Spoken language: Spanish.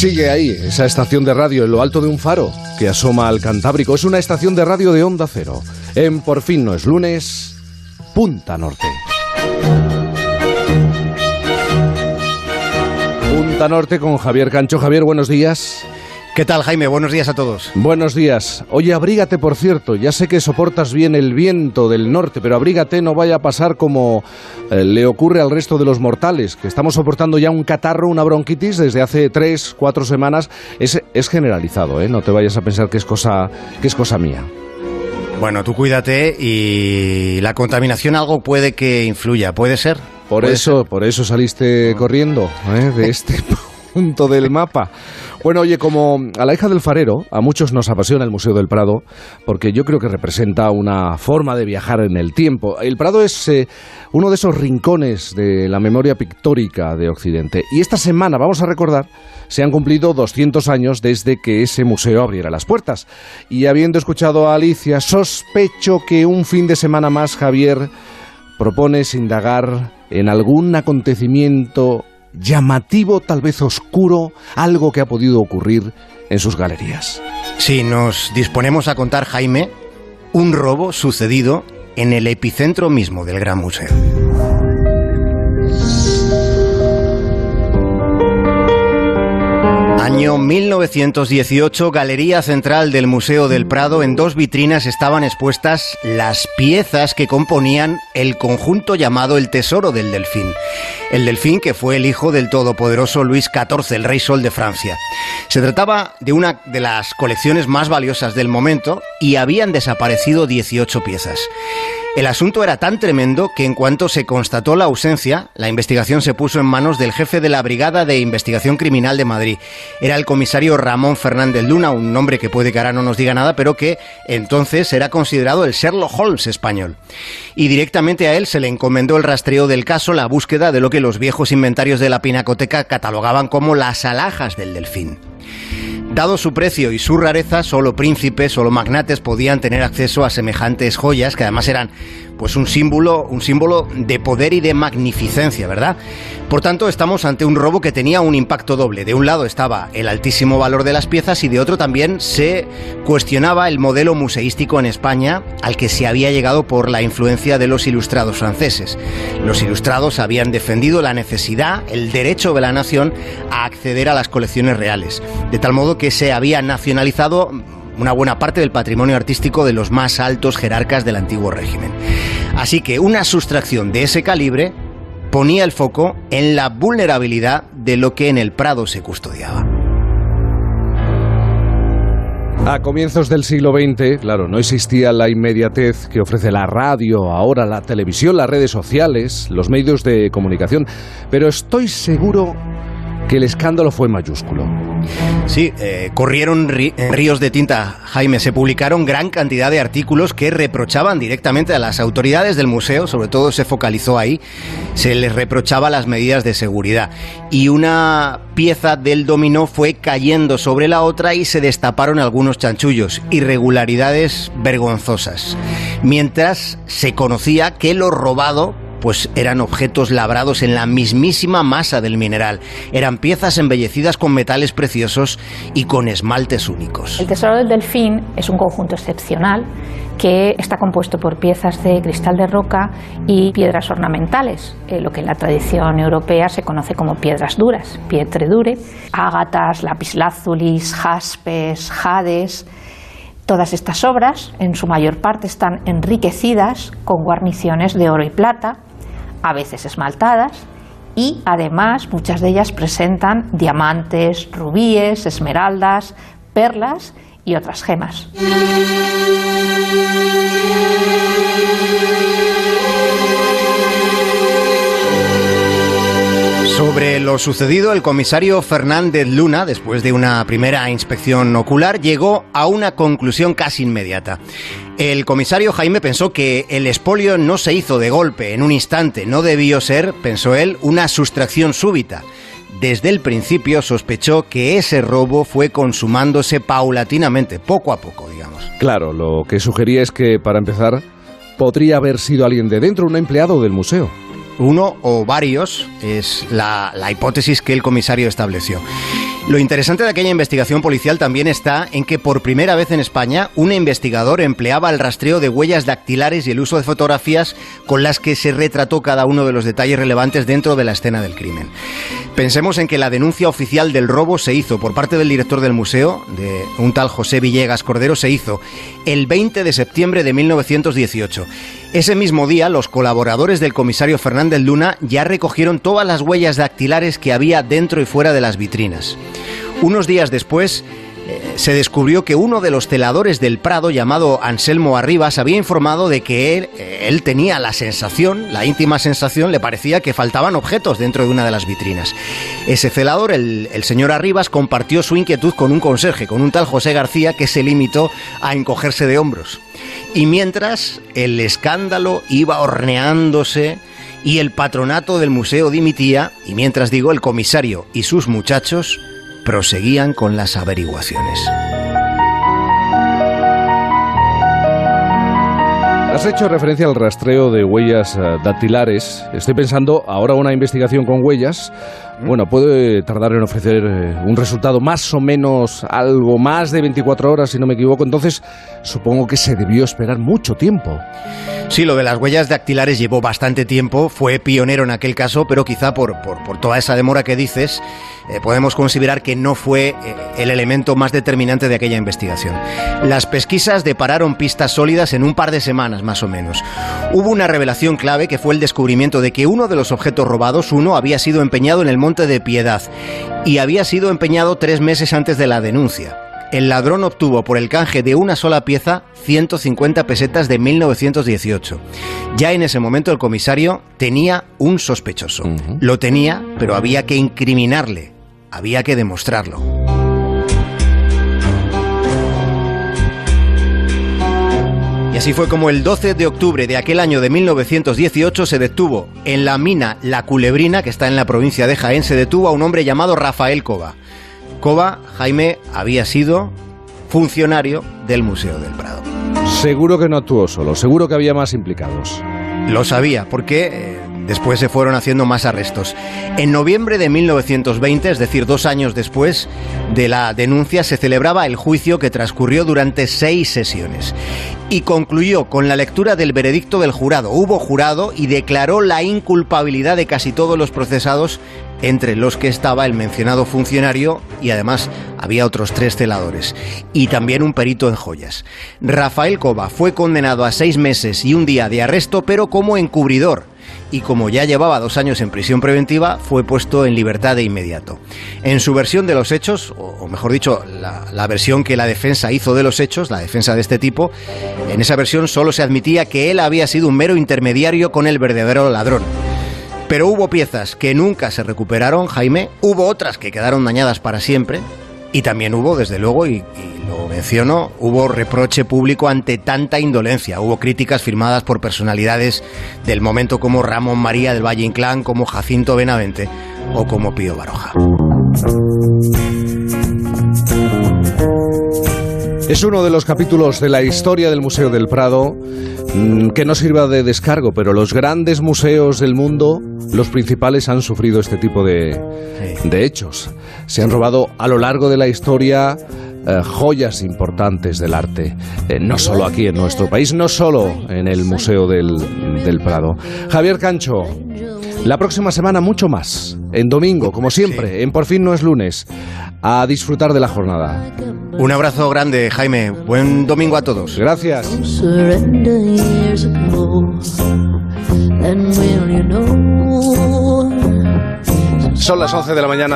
Sigue ahí, esa estación de radio en lo alto de un faro que asoma al Cantábrico. Es una estación de radio de onda cero. En Por fin no es lunes, Punta Norte. Punta Norte con Javier Cancho. Javier, buenos días. ¿Qué tal, Jaime? Buenos días a todos. Buenos días. Oye, abrígate, por cierto. Ya sé que soportas bien el viento del norte, pero abrígate, no vaya a pasar como eh, le ocurre al resto de los mortales, que estamos soportando ya un catarro, una bronquitis desde hace tres, cuatro semanas. Es, es generalizado, ¿eh? No te vayas a pensar que es cosa, que es cosa mía. Bueno, tú cuídate y la contaminación algo puede que influya, ¿puede ser? Por eso, por eso saliste corriendo ¿eh? de este del mapa. Bueno, oye, como a la hija del farero, a muchos nos apasiona el Museo del Prado, porque yo creo que representa una forma de viajar en el tiempo. El Prado es eh, uno de esos rincones de la memoria pictórica de Occidente. Y esta semana, vamos a recordar, se han cumplido 200 años desde que ese museo abriera las puertas. Y habiendo escuchado a Alicia, sospecho que un fin de semana más, Javier, propones indagar en algún acontecimiento llamativo, tal vez oscuro, algo que ha podido ocurrir en sus galerías. Sí, nos disponemos a contar, Jaime, un robo sucedido en el epicentro mismo del Gran Museo. Año 1918, Galería Central del Museo del Prado, en dos vitrinas estaban expuestas las piezas que componían el conjunto llamado el Tesoro del Delfín. El Delfín que fue el hijo del todopoderoso Luis XIV, el rey sol de Francia. Se trataba de una de las colecciones más valiosas del momento y habían desaparecido 18 piezas. El asunto era tan tremendo que en cuanto se constató la ausencia, la investigación se puso en manos del jefe de la Brigada de Investigación Criminal de Madrid. Era el comisario Ramón Fernández Luna, un nombre que puede que ahora no nos diga nada, pero que entonces era considerado el Sherlock Holmes español. Y directamente a él se le encomendó el rastreo del caso, la búsqueda de lo que los viejos inventarios de la pinacoteca catalogaban como las alhajas del delfín. Dado su precio y su rareza, solo príncipes, solo magnates podían tener acceso a semejantes joyas que además eran pues un símbolo, un símbolo de poder y de magnificencia, ¿verdad? Por tanto, estamos ante un robo que tenía un impacto doble. De un lado estaba el altísimo valor de las piezas y de otro también se cuestionaba el modelo museístico en España al que se había llegado por la influencia de los ilustrados franceses. Los ilustrados habían defendido la necesidad, el derecho de la nación a acceder a las colecciones reales, de tal modo que se había nacionalizado una buena parte del patrimonio artístico de los más altos jerarcas del antiguo régimen. Así que una sustracción de ese calibre ponía el foco en la vulnerabilidad de lo que en el Prado se custodiaba. A comienzos del siglo XX, claro, no existía la inmediatez que ofrece la radio, ahora la televisión, las redes sociales, los medios de comunicación, pero estoy seguro que el escándalo fue mayúsculo. Sí, eh, corrieron ríos de tinta, Jaime. Se publicaron gran cantidad de artículos que reprochaban directamente a las autoridades del museo, sobre todo se focalizó ahí, se les reprochaba las medidas de seguridad. Y una pieza del dominó fue cayendo sobre la otra y se destaparon algunos chanchullos, irregularidades vergonzosas. Mientras se conocía que lo robado pues eran objetos labrados en la mismísima masa del mineral. Eran piezas embellecidas con metales preciosos y con esmaltes únicos. El Tesoro del Delfín es un conjunto excepcional que está compuesto por piezas de cristal de roca y piedras ornamentales, eh, lo que en la tradición europea se conoce como piedras duras, pietre dure, ágatas, lapislázulis, jaspes, jades. Todas estas obras, en su mayor parte, están enriquecidas con guarniciones de oro y plata, a veces esmaltadas, y además muchas de ellas presentan diamantes, rubíes, esmeraldas, perlas y otras gemas. Sobre lo sucedido, el comisario Fernández Luna, después de una primera inspección ocular, llegó a una conclusión casi inmediata. El comisario Jaime pensó que el espolio no se hizo de golpe, en un instante, no debió ser, pensó él, una sustracción súbita. Desde el principio sospechó que ese robo fue consumándose paulatinamente, poco a poco, digamos. Claro, lo que sugería es que, para empezar, podría haber sido alguien de dentro, un empleado del museo uno o varios, es la, hipótesis que el comisario estableció. Lo interesante de aquella investigación policial también está en que por primera vez en España un investigador empleaba el rastreo de huellas dactilares y el uso de fotografías con las que se retrató cada uno de los detalles relevantes dentro de la escena del crimen. Pensemos en que la denuncia oficial del robo se hizo por parte del director del museo, de un tal José Villegas Cordero, se hizo el 20 de septiembre de 1918. Ese mismo día, los colaboradores del comisario Fernández Luna ya recogieron todas las huellas dactilares que había dentro y fuera de las vitrinas. Unos días después, se descubrió que uno de los celadores del Prado, llamado Anselmo Arribas, había informado de que él, eh, él, tenía la sensación, la íntima sensación, le parecía que faltaban objetos dentro de una de las vitrinas. Ese celador, el, el señor Arribas, compartió su inquietud con un conserje, con un tal José García, que se limitó a encogerse de hombros. Y mientras el escándalo iba horneándose y el patronato del museo dimitía, y mientras digo, el comisario y sus muchachos proseguían con las averiguaciones. Has hecho referencia al rastreo de huellas eh, dactilares. Estoy pensando ahora una investigación con huellas. Bueno, puede tardar en ofrecer eh, un resultado más o menos algo más de 24 horas, si no me equivoco. Entonces, supongo que se debió esperar mucho tiempo. Sí, lo de las huellas dactilares llevó bastante tiempo, fue pionero en aquel caso, pero quizá por, por, por toda esa demora que dices, eh, podemos considerar que no fue eh, el elemento más determinante de aquella investigación. Las pesquisas depararon pistas sólidas en un par de semanas, más o menos. Hubo una revelación clave que fue el descubrimiento de que uno de los objetos robados, uno, había sido empeñado en el Monte de Piedad y había sido empeñado tres meses antes de la denuncia el ladrón obtuvo por el canje de una sola pieza 150 pesetas de 1918. Ya en ese momento el comisario tenía un sospechoso. Uh -huh. Lo tenía, pero había que incriminarle, había que demostrarlo. Así fue como el 12 de octubre de aquel año de 1918 se detuvo en la mina La Culebrina, que está en la provincia de Jaén, se detuvo a un hombre llamado Rafael Cova. Cova, Jaime, había sido funcionario del Museo del Prado. Seguro que no actuó solo, seguro que había más implicados. Lo sabía, porque eh, después se fueron haciendo más arrestos. En noviembre de 1920, es decir, dos años después de la denuncia, se celebraba el juicio que transcurrió durante seis sesiones y concluyó con la lectura del veredicto del jurado. Hubo jurado y declaró la inculpabilidad de casi todos los procesados entre los que estaba el mencionado funcionario y además había otros tres celadores y también un perito en joyas. Rafael Cova fue condenado a seis meses y un día de arresto, pero como encubridor y como ya llevaba dos años en prisión preventiva, fue puesto en libertad de inmediato. En su versión de los hechos, o mejor dicho, la, versión que la defensa hizo de los hechos, la defensa de este tipo, en esa versión solo se admitía que él había sido un mero intermediario con el verdadero ladrón. Pero hubo piezas que nunca se recuperaron, Jaime, hubo otras que quedaron dañadas para siempre, y también hubo, desde luego, y, lo menciono, hubo reproche público ante tanta indolencia. Hubo críticas firmadas por personalidades del momento como Ramón María del Valle Inclán, como Jacinto Benavente o como Pío Baroja. Es uno de los capítulos de la historia del Museo del Prado mm, que no sirva de descargo, pero los grandes museos del mundo, los principales, han sufrido este tipo de, de hechos. Se han robado a lo largo de la historia eh, joyas importantes del arte, eh, no solo aquí en nuestro país, no solo en el Museo del, del Prado. Javier Cancho, la próxima semana mucho más, en domingo, como siempre, en Por fin no es lunes, a disfrutar de la jornada. Un abrazo grande, Jaime. Buen domingo a todos. Gracias. Son las 11 de la mañana.